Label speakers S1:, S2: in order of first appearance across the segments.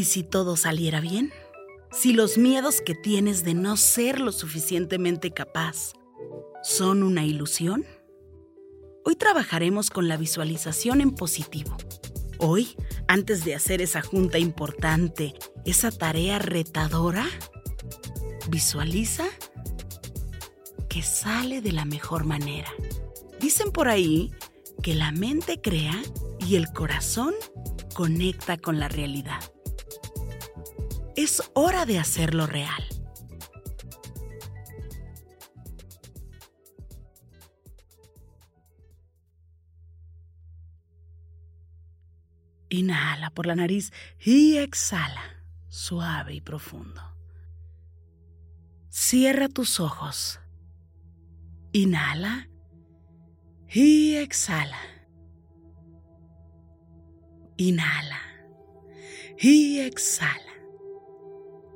S1: ¿Y si todo saliera bien? Si los miedos que tienes de no ser lo suficientemente capaz son una ilusión? Hoy trabajaremos con la visualización en positivo. Hoy, antes de hacer esa junta importante, esa tarea retadora, visualiza que sale de la mejor manera. Dicen por ahí que la mente crea y el corazón conecta con la realidad. Es hora de hacerlo real. Inhala por la nariz y exhala, suave y profundo. Cierra tus ojos. Inhala y exhala. Inhala y exhala.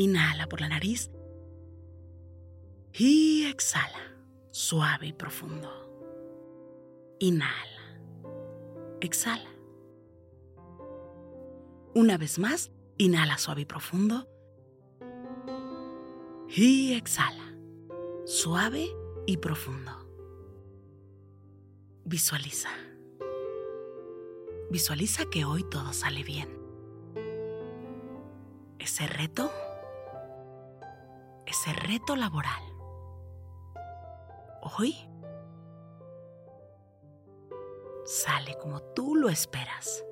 S1: Inhala por la nariz y exhala, suave y profundo. Inhala, exhala. Una vez más, inhala suave y profundo. Y exhala, suave y profundo. Visualiza. Visualiza que hoy todo sale bien. Ese reto ese reto laboral. Hoy sale como tú lo esperas.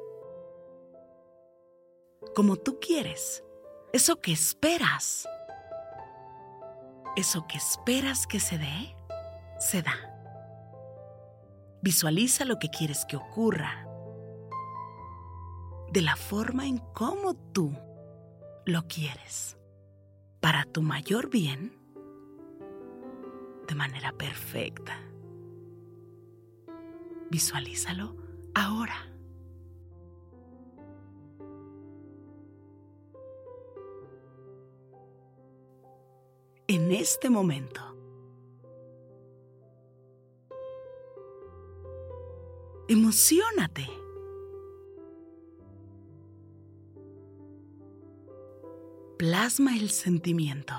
S1: Como tú quieres. Eso que esperas. Eso que esperas que se dé, se da. Visualiza lo que quieres que ocurra. De la forma en cómo tú lo quieres para tu mayor bien de manera perfecta. Visualízalo ahora. En este momento. Emocionate. plasma el sentimiento.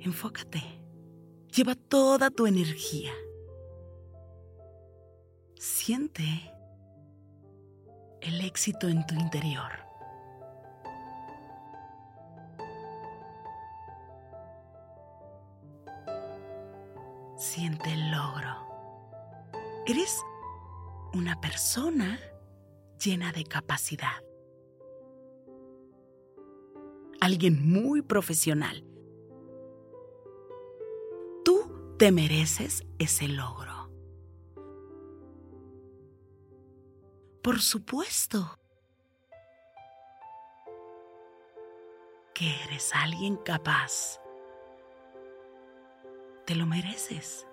S1: Enfócate. Lleva toda tu energía. Siente el éxito en tu interior. siente el logro. Eres una persona llena de capacidad. Alguien muy profesional. Tú te mereces ese logro. Por supuesto que eres alguien capaz te lo mereces.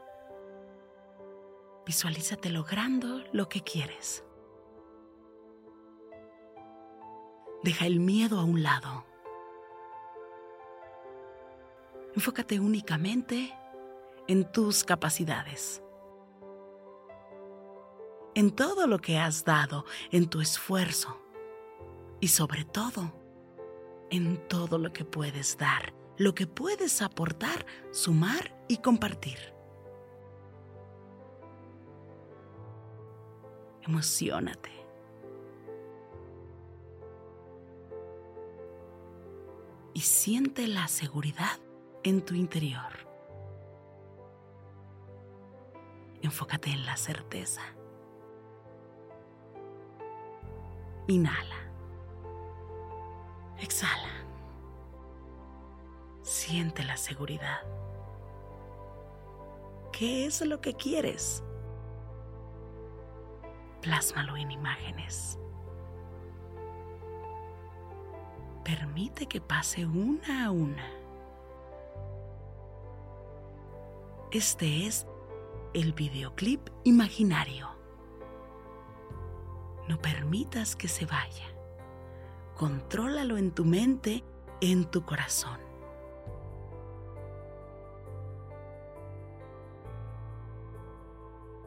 S1: Visualízate logrando lo que quieres. Deja el miedo a un lado. Enfócate únicamente en tus capacidades, en todo lo que has dado, en tu esfuerzo y sobre todo en todo lo que puedes dar, lo que puedes aportar, sumar y compartir. Emocionate. Y siente la seguridad en tu interior. Enfócate en la certeza. Inhala. Exhala. Siente la seguridad. ¿Qué es lo que quieres? Plásmalo en imágenes. Permite que pase una a una. Este es el videoclip imaginario. No permitas que se vaya. Contrólalo en tu mente, en tu corazón.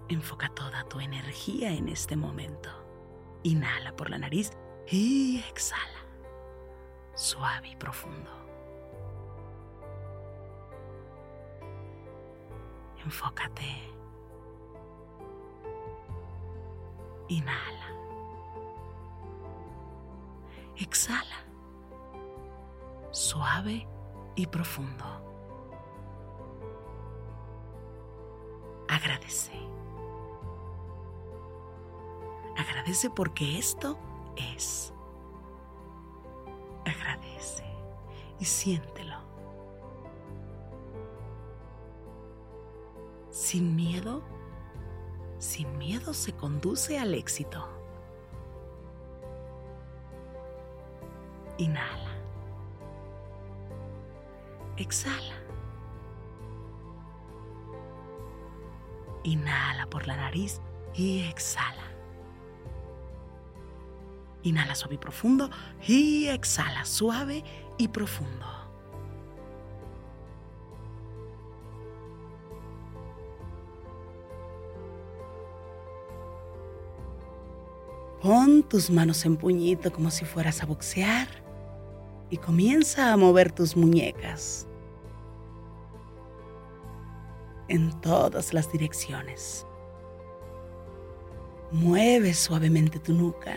S1: Enfoca toda tu energía en este momento. Inhala por la nariz y exhala. Suave y profundo. Enfócate. Inhala. Exhala. Suave y profundo. Agradece. Agradece porque esto es. Agradece y siéntelo. Sin miedo, sin miedo se conduce al éxito. Inhala. Exhala. Inhala por la nariz y exhala. Inhala suave y profundo y exhala suave y profundo. Pon tus manos en puñito como si fueras a boxear y comienza a mover tus muñecas en todas las direcciones. Mueve suavemente tu nuca.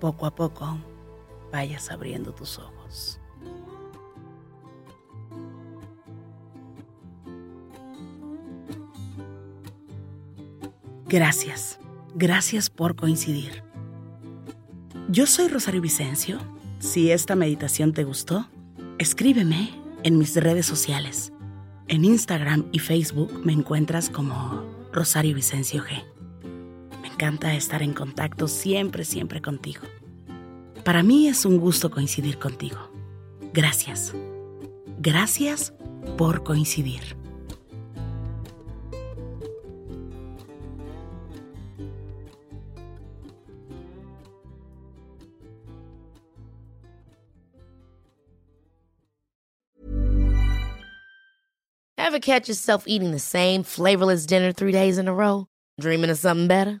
S1: Poco a poco vayas abriendo tus ojos. Gracias, gracias por coincidir. Yo soy Rosario Vicencio. Si esta meditación te gustó, escríbeme en mis redes sociales. En Instagram y Facebook me encuentras como Rosario Vicencio G. Encanta estar en contacto siempre, siempre contigo. Para mí es un gusto coincidir contigo. Gracias. Gracias por coincidir.
S2: Ever catch yourself eating the same flavorless dinner three days in a row? Dreaming of something better?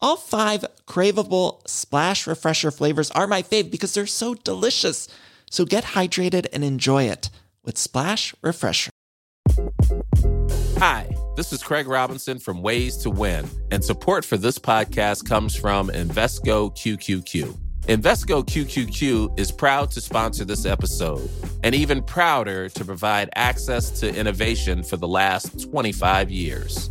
S3: All five craveable Splash Refresher flavors are my fave because they're so delicious. So get hydrated and enjoy it with Splash Refresher.
S4: Hi, this is Craig Robinson from Ways to Win, and support for this podcast comes from Invesco QQQ. Invesco QQQ is proud to sponsor this episode and even prouder to provide access to innovation for the last 25 years.